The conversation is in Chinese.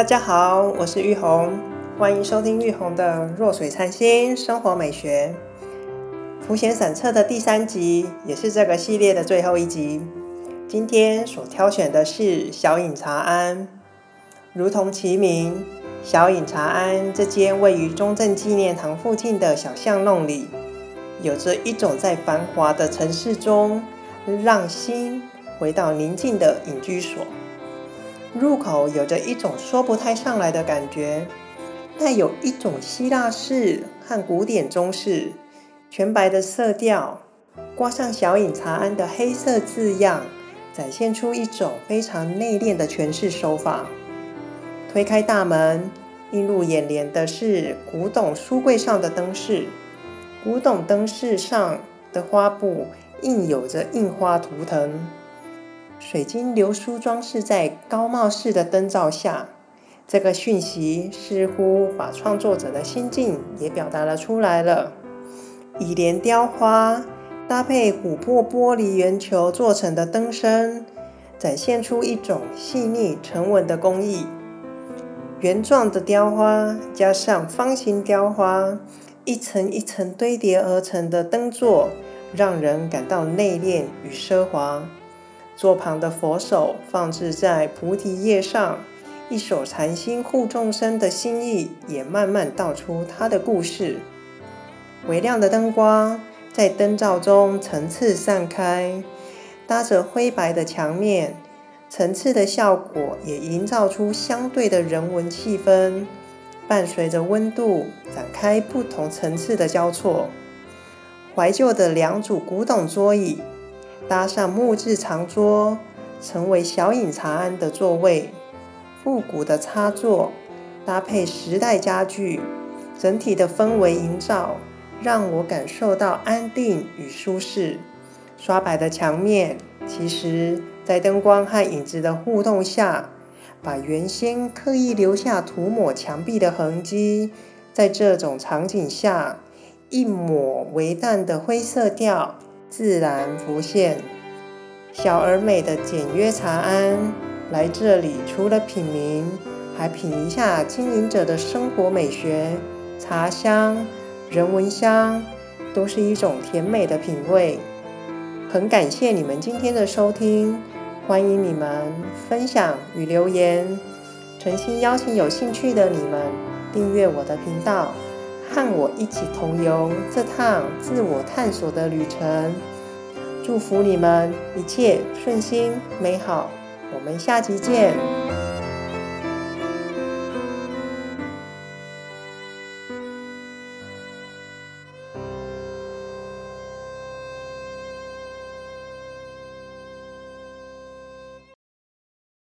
大家好，我是玉红，欢迎收听玉红的弱水灿心生活美学。浮显散策的第三集，也是这个系列的最后一集。今天所挑选的是小隐茶庵，如同其名，小隐茶庵这间位于中正纪念堂附近的小巷弄里，有着一种在繁华的城市中，让心回到宁静的隐居所。入口有着一种说不太上来的感觉，带有一种希腊式和古典中式，全白的色调，挂上小隐茶庵的黑色字样，展现出一种非常内敛的诠释手法。推开大门，映入眼帘的是古董书柜上的灯饰，古董灯饰上的花布印有着印花图腾。水晶流苏装饰在高帽式的灯罩下，这个讯息似乎把创作者的心境也表达了出来了。以莲雕花搭配琥珀玻璃圆球做成的灯身，展现出一种细腻沉稳的工艺。圆状的雕花加上方形雕花，一层一层堆叠而成的灯座，让人感到内敛与奢华。座旁的佛手放置在菩提叶上，一手禅心护众生的心意也慢慢道出他的故事。微亮的灯光在灯罩中层次散开，搭着灰白的墙面，层次的效果也营造出相对的人文气氛。伴随着温度展开不同层次的交错，怀旧的两组古董桌椅。搭上木质长桌，成为小隐茶庵的座位。复古的插座搭配时代家具，整体的氛围营造让我感受到安定与舒适。刷白的墙面，其实在灯光和影子的互动下，把原先刻意留下涂抹墙壁的痕迹，在这种场景下，一抹微淡的灰色调。自然浮现，小而美的简约茶庵。来这里除了品茗，还品一下经营者的生活美学。茶香、人文香，都是一种甜美的品味。很感谢你们今天的收听，欢迎你们分享与留言。诚心邀请有兴趣的你们订阅我的频道。和我一起同游这趟自我探索的旅程，祝福你们一切顺心美好。我们下集见。